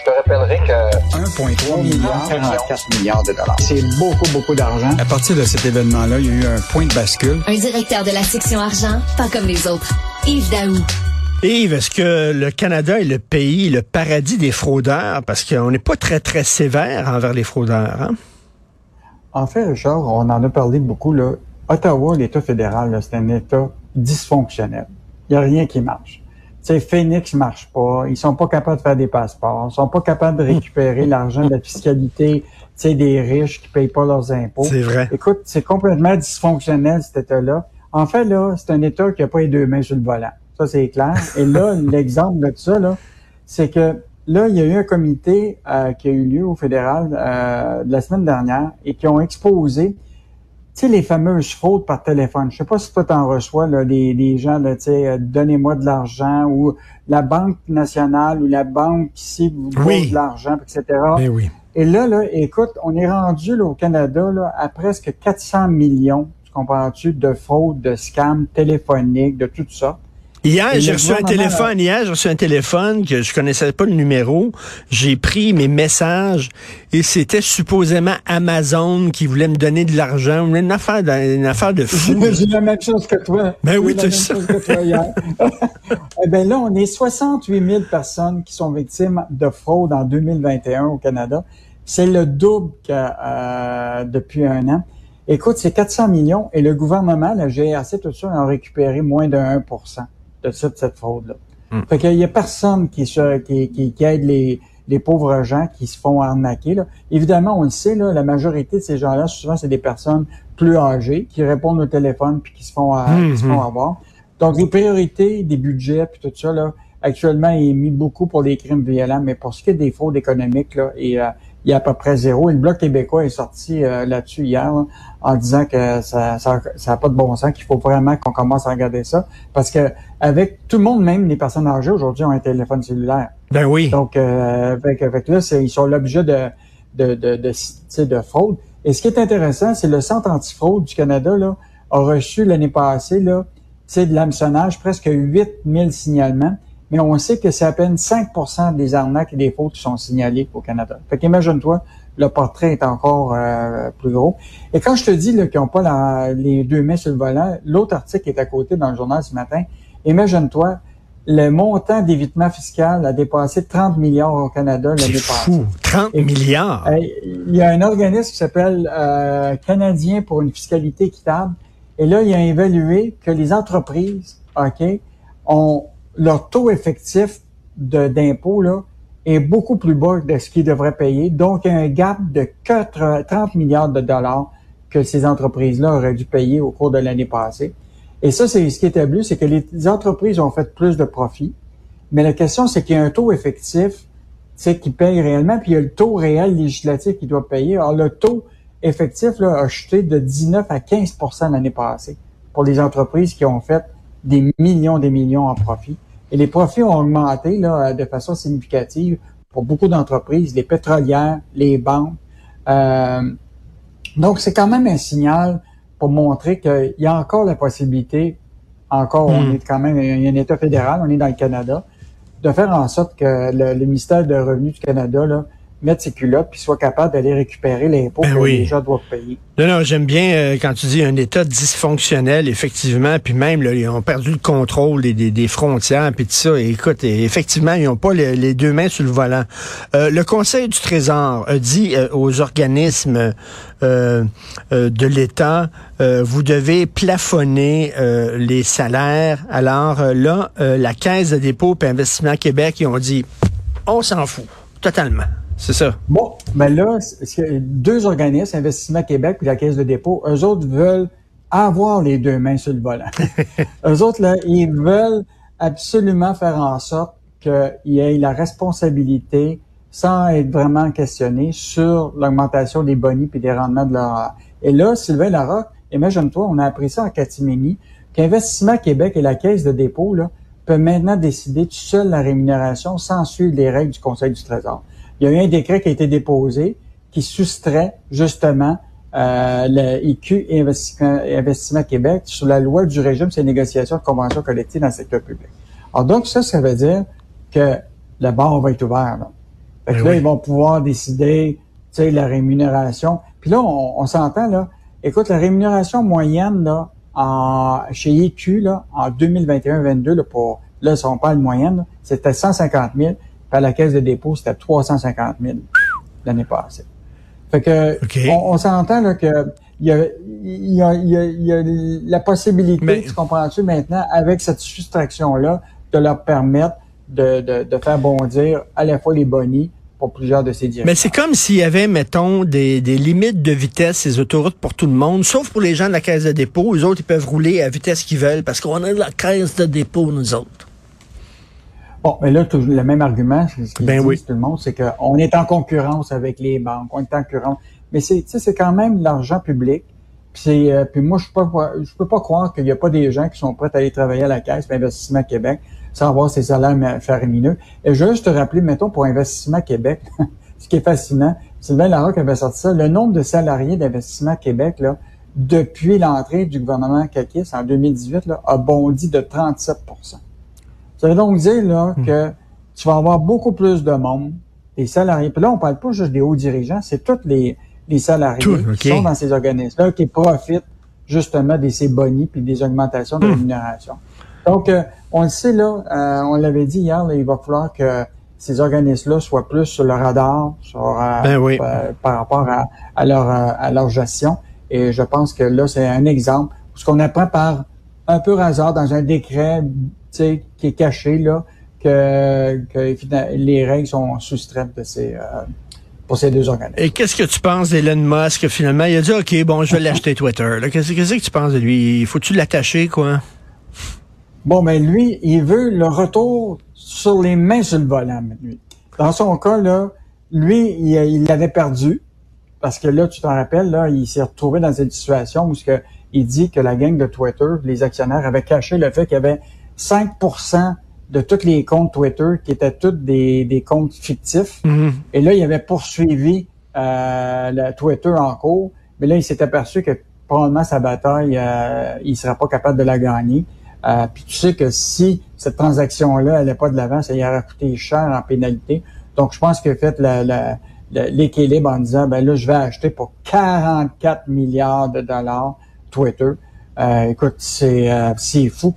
Je te rappellerai que 1,3 milliard, 44 milliards de dollars. C'est beaucoup, beaucoup d'argent. À partir de cet événement-là, il y a eu un point de bascule. Un directeur de la section argent, pas comme les autres. Yves Daou. Yves, est-ce que le Canada est le pays, le paradis des fraudeurs? Parce qu'on n'est pas très, très sévère envers les fraudeurs. Hein? En fait, Richard, on en a parlé beaucoup. Là. Ottawa, l'État fédéral, c'est un État dysfonctionnel. Il n'y a rien qui marche. Tu sais, Phoenix marche pas. Ils sont pas capables de faire des passeports. Ils sont pas capables de récupérer l'argent de la fiscalité, tu sais, des riches qui payent pas leurs impôts. C'est vrai. Écoute, c'est complètement dysfonctionnel, cet État-là. En fait, là, c'est un État qui a pas les deux mains sur le volant. Ça, c'est clair. Et là, l'exemple de tout ça, là, c'est que là, il y a eu un comité euh, qui a eu lieu au fédéral euh, de la semaine dernière et qui ont exposé tu sais, les fameuses fraudes par téléphone. Je sais pas si toi t'en reçois, là, des, des gens, là, tu sais, euh, donnez-moi de l'argent ou la Banque nationale ou la banque ici vous Oui. donne de l'argent, etc. Ben oui. Et là, là, écoute, on est rendu là, au Canada là, à presque 400 millions, tu comprends-tu, de fraudes, de scams téléphoniques, de tout ça. Hier, j'ai reçu un téléphone. Hier, j'ai reçu un téléphone que je connaissais pas le numéro. J'ai pris mes messages et c'était supposément Amazon qui voulait me donner de l'argent. Une affaire de, une affaire de fou. J'ai la même chose que toi. Ben oui, toi hier. eh ben là, on est 68 000 personnes qui sont victimes de fraude en 2021 au Canada. C'est le double que euh, depuis un an. Écoute, c'est 400 millions et le gouvernement, la GRC, tout ça, en a récupéré moins de 1 de cette, cette fraude-là. Hmm. Fait qu'il y a personne qui, se, qui, qui, qui aide les, les pauvres gens qui se font arnaquer. Là. Évidemment, on le sait, là, la majorité de ces gens-là, souvent, c'est des personnes plus âgées qui répondent au téléphone puis qui se font, euh, qui se font avoir. Donc, les priorités des budgets puis tout ça, là, actuellement, il est mis beaucoup pour les crimes violents, mais pour ce qui est des fraudes économiques, là, et, euh, il y a à peu près zéro. Et le Bloc québécois est sorti euh, là-dessus hier là, en disant que ça ça, ça a pas de bon sens, qu'il faut vraiment qu'on commence à regarder ça. Parce que avec tout le monde, même les personnes âgées aujourd'hui, ont un téléphone cellulaire. Ben oui. Donc, euh, avec, avec là, c'est- ils sont l'objet de, de, de, de, de fraude. Et ce qui est intéressant, c'est le Centre antifraude du Canada là, a reçu l'année passée là, tu sais, de l'hameçonnage, presque 8000 signalements. Mais on sait que c'est à peine 5% des arnaques et des fautes qui sont signalées au Canada. Fait qu'imagine-toi, le portrait est encore euh, plus gros. Et quand je te dis qu'ils n'ont pas la- les deux mains sur le volant, l'autre article est à côté dans le journal ce matin, imagine-toi, le montant d'évitement fiscal a dépassé 30 milliards au Canada l'année passée. fou. 30 Et- milliards? Euh, Il y a un organisme qui s'appelle euh, Canadien pour une fiscalité équitable. Et là, il a évalué que les entreprises, OK, ont leur taux effectif d'impôt là est beaucoup plus bas de ce qu'ils devraient payer. Donc, il y a un gap de 4 30 milliards de dollars que ces entreprises-là auraient dû payer au cours de l'année passée. Et ça, c'est ce qui est établi, c'est que les entreprises ont fait plus de profits. Mais la question, c'est qu'il y a un taux effectif sais, qui paye réellement, puis il y a le taux réel législatif qui doit payer. Alors, le taux effectif là, a chuté de 19 à 15% l'année passée pour les entreprises qui ont fait des millions des millions en profit. Et les profits ont augmenté là, de façon significative pour beaucoup d'entreprises, les pétrolières, les banques. Euh, donc, c'est quand même un signal pour montrer qu'il y a encore la possibilité, encore, on Hmm. est quand même, il y a un État fédéral, on est dans le Canada, de faire en sorte que le, le ministère de Revenus du Canada là, mette ses culottes puis soit capable d'aller récupérer l'impôt Ben que oui. les gens doivent payer. Non, non, j'aime bien euh, quand tu dis un État dysfonctionnel, effectivement, puis même, là, ils ont perdu le contrôle des, des, des frontières, puis tout ça. Et écoute, et effectivement, ils n'ont pas les, les deux mains sur le volant. Euh, le Conseil du Trésor a dit euh, aux organismes euh, euh, de l'État, euh, vous devez plafonner euh, les salaires. Alors là, euh, la Caisse de dépôt et investissement Québec, ils ont dit, on s'en fout, totalement. C'est ça. Bon, ben là, deux organismes, Investissement Québec puis la Caisse de dépôt, eux autres veulent avoir les deux mains sur le volant. eux autres, là, ils veulent absolument faire en sorte qu'il y ait la responsabilité, sans être vraiment questionné, sur l'augmentation des bonnies puis des rendements de leur... Et là, Sylvain Larocque, imagine-toi, on a appris ça en catimini, qu'Investissement Québec et la Caisse de dépôt, là, peuvent maintenant décider tout seul la rémunération sans suivre les règles du Conseil du Trésor. Il y a eu un décret qui a été déposé qui soustrait justement euh, le IQ et Investissement, Investissement Québec sur la loi du régime les négociations de conventions collectives dans le secteur public. Alors donc ça, ça veut dire que le bar va être ouvert. Là. Fait que Ben là, oui. ils vont pouvoir décider, tu sais, la rémunération. Puis là, on, on s'entend, là. Écoute, la rémunération moyenne, là, en, chez EQ, là, en 2021-22, là, pour, là, si on parle moyenne, là, c'était 150 000. À la caisse de dépôt, c'était 350 000 l'année passée. Fait que, on, on s'entend, là, que, il y a, y a, y a, y a la possibilité, Mais- tu comprends-tu, maintenant, avec cette soustraction-là, de leur permettre de, de, de faire bondir à la fois les bonnies pour plusieurs de ces Mais directions. c'est comme s'il y avait, mettons, des, des limites de vitesse, ces autoroutes pour tout le monde, sauf pour les gens de la caisse de dépôt. Les autres, ils peuvent rouler à vitesse qu'ils veulent parce qu'on a de la caisse de dépôt, nous autres. Bon, mais là, toujours le même argument, c'est ce qu'ils Ben oui. tout le monde, c'est qu'on est en concurrence avec les banques, on est en concurrence. Mais c'est, tu sais, c'est quand même l'argent public. Puis, euh, puis moi, je peux pas, je peux pas croire qu'il n'y a pas des gens qui sont prêts à aller travailler à la Caisse pour Investissement Québec sans avoir ces salaires faramineux. Et je veux juste te rappeler, mettons, pour Investissement Québec, ce qui est fascinant, Sylvain Larocque avait sorti ça, le nombre de salariés d'Investissement Québec, là, depuis l'entrée du gouvernement Kakis en 2018, là, a bondi de 37 ça veut donc dire là, Hmm. que tu vas avoir beaucoup plus de monde, des salariés. Puis là, on parle pas juste des hauts dirigeants, c'est tous les, les salariés Tout, qui sont dans ces organismes-là qui profitent justement de ces bonis puis des augmentations de Hmm. rémunération. Donc, euh, on le sait là, euh, on l'avait dit hier, là, il va falloir que ces organismes-là soient plus sur le radar, sur, euh, Ben oui. euh, par rapport à, à leur euh, à leur gestion. Et je pense que là, c'est un exemple. Ce qu'on apprend par un peu hasard dans un décret, qui est caché là, que, les règles sont soustraites de ces euh, pour ces deux organismes. Et qu'est-ce que tu penses d'Elon Musk, finalement? Il a dit, OK, bon, je vais l'acheter Twitter. Qu'est-ce que tu penses de lui? Faut-tu l'attacher, quoi? Bon, mais lui, il veut le retour sur les mains sur le volant, lui. Dans son cas, là, lui, il il l'avait perdu. Parce que là, tu t'en rappelles, là, il s'est retrouvé dans cette situation où ce que, il dit que la gang de Twitter, les actionnaires, avaient caché le fait qu'il y avait 5% de tous les comptes Twitter qui étaient tous des, des comptes fictifs. Mhm. Et là, il avait poursuivi euh, le Twitter en cours, mais là, il s'est aperçu que probablement sa bataille, euh, il ne serait pas capable de la gagner. Euh, puis tu sais que si cette transaction-là n'allait pas de l'avant, ça y aurait coûté cher en pénalité. Donc, je pense qu'il a fait l'équilibre en disant, ben là, je vais acheter pour 44 milliards de dollars Twitter. Euh, écoute, c'est euh, fou.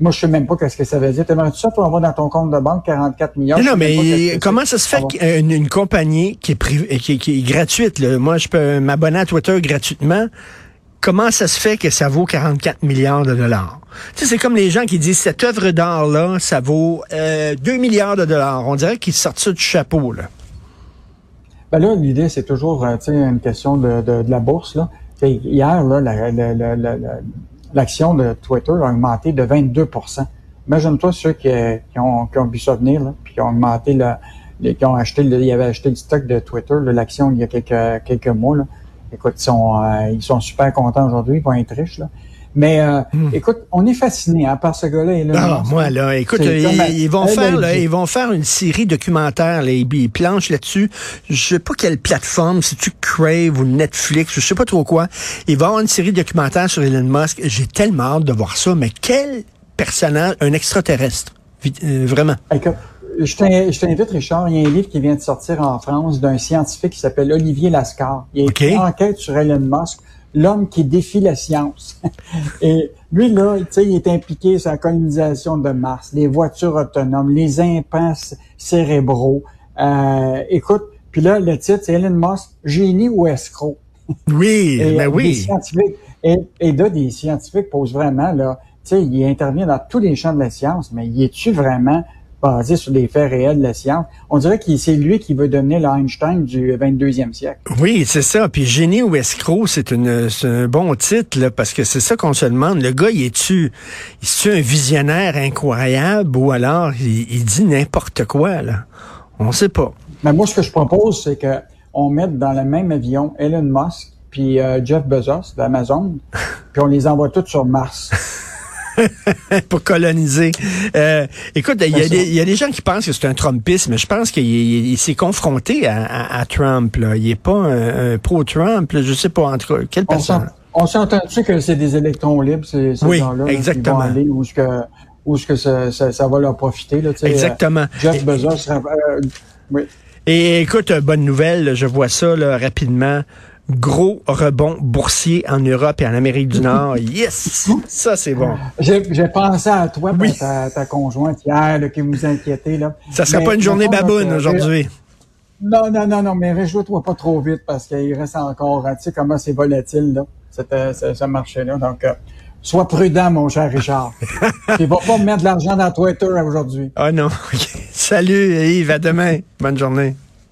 Moi, je sais même pas qu'est-ce que ça veut dire. T'aimerais-tu ça, toi, avoir dans ton compte de banque 44 milliards? Non, non, mais comment ça se fait Ah qu'une une compagnie qui est, privée, qui, qui est gratuite, là, moi, je peux m'abonner à Twitter gratuitement, comment ça se fait que ça vaut 44 milliards de dollars? Tu sais, c'est comme les gens qui disent, cette œuvre d'art-là, ça vaut euh, 2 milliards de dollars. On dirait qu'ils sortent ça du chapeau, là. Ben là, l'idée, c'est toujours euh, tu sais, une question de, de, de la bourse. Là. Hier, l'action de Twitter a augmenté de 22% Imagine-toi ceux qui, ont, qui ont vu ça venir, puis qui ont augmenté, le, acheté, avaient acheté stock de Twitter, l'action, il y a quelques, mois. Écoute, ils sont, euh, ils sont super contents aujourd'hui, ils vont être riches. Mais euh, écoute, on est fasciné hein, par ce gars-là. Hmm. Ah, moi, là, écoute, ils, ils vont faire, là, ils vont faire une série documentaire, là, ils, ils planchent là-dessus. Je sais pas quelle plateforme, si tu Crave ou Netflix, je sais pas trop quoi. Il va y avoir une série documentaire sur Elon Musk. J'ai tellement hâte de voir ça, mais quel personnage, un extraterrestre. Euh, vraiment. Écoute, Je t'in- je t'invite, Richard, il y a un livre qui vient de sortir en France d'un scientifique qui s'appelle Olivier Lascar. Il a écrit une enquête sur Elon Musk, l'homme qui défie la science. Et lui, là, tu sais, il est impliqué sur la colonisation de Mars, les voitures autonomes, les implants cérébraux. Euh, écoute, puis là, le titre, c'est Elon Musk, génie ou escroc? Oui, Et, ben euh, Des oui. scientifiques, et, et là, des scientifiques posent vraiment, là, tu sais, il intervient dans tous les champs de la science, mais il est-tu vraiment basé sur des faits réels de la science? On dirait que c'est lui qui veut devenir l'Einstein du 22e siècle. Oui, c'est ça. Puis génie ou escroc, c'est un bon titre là, parce que c'est ça qu'on se demande. Le gars, il est-tu est un visionnaire incroyable ou alors il, il dit n'importe quoi là? On sait pas. Mais moi, ce que je propose, c'est que on mette dans le même avion Elon Musk puis euh, Jeff Bezos d'Amazon, puis on les envoie tous sur Mars. pour coloniser. Euh, écoute, il y, a des- il y a des gens qui pensent que c'est un Trumpiste, mais je pense qu'il il- il s'est confronté à, à- à Trump. Là. Il est pas un, un pro-Trump. là. Je sais pas, en tout cas, quelle On personne? on s'entend-tu que c'est des électrons libres, ces, ces Oui, gens-là? là, qui exactement. vont aller où est-ce que, où est-ce que ça, ça, ça va leur profiter, là, euh, Exactement. Jeff Bezos, euh, oui. Et écoute, euh, bonne nouvelle, je vois ça là, rapidement. Gros rebond boursier en Europe et en Amérique du Nord. Yes! Ça, c'est bon. J'ai pensé à toi, oui. ta, ta conjointe hier, là, qui vous inquiétait. Là. Ça sera pas une journée baboune aujourd'hui. Non, non, non, non, mais réjouis-toi pas trop vite parce qu'il reste encore, tu sais comment c'est volatile, là, ce, ce marché-là. Donc, euh, sois prudent, mon cher Richard. Il va pas me mettre de l'argent dans Twitter aujourd'hui. Ah non. Salut Yves, à demain. Bonne journée.